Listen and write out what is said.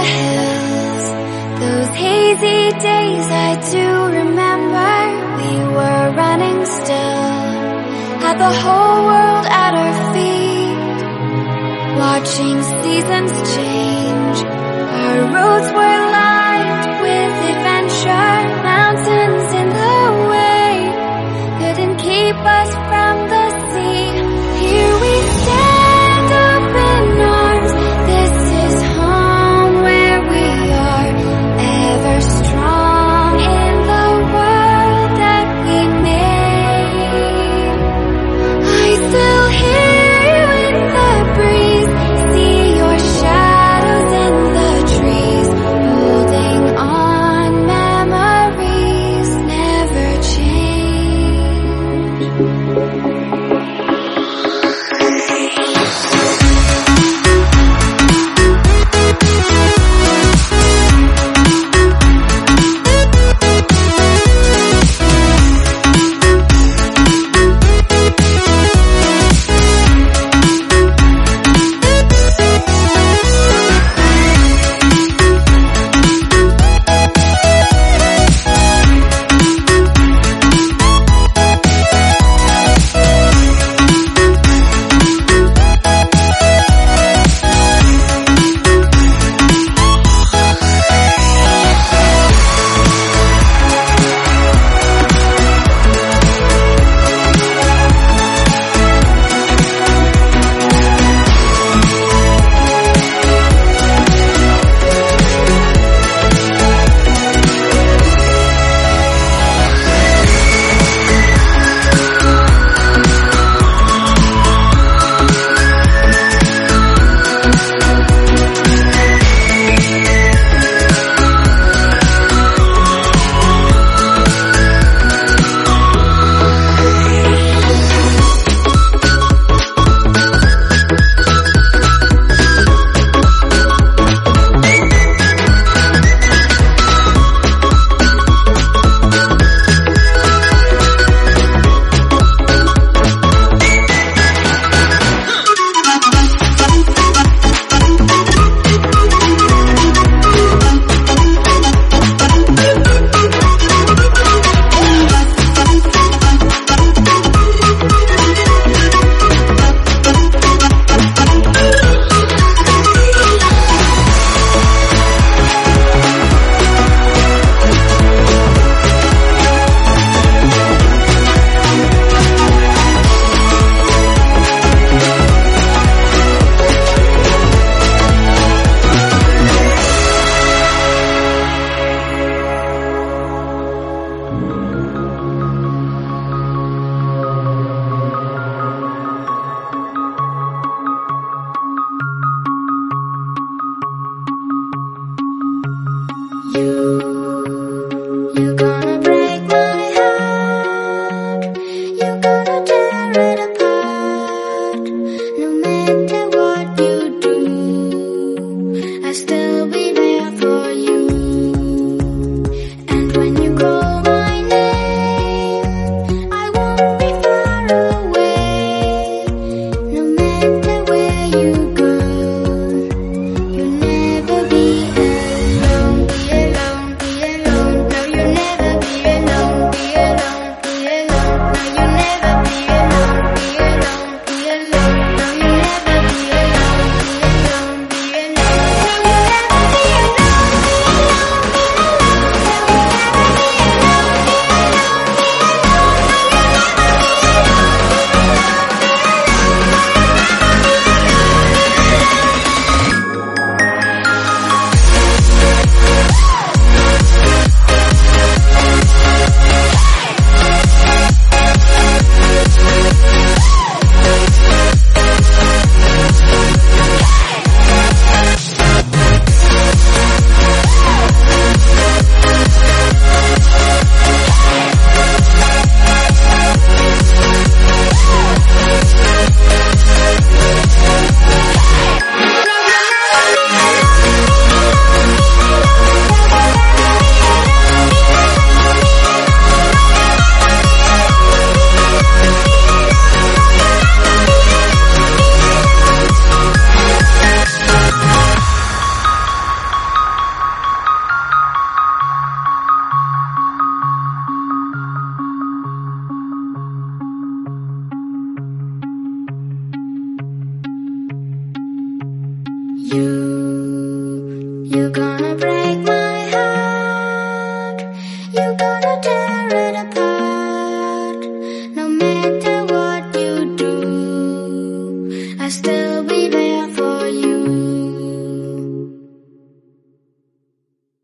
the hills Those hazy days I do remember. We were running still. Had the whole world at our feet. Watching seasons change. You, you're gonna break my heart. You're gonna tear it apart. No matter.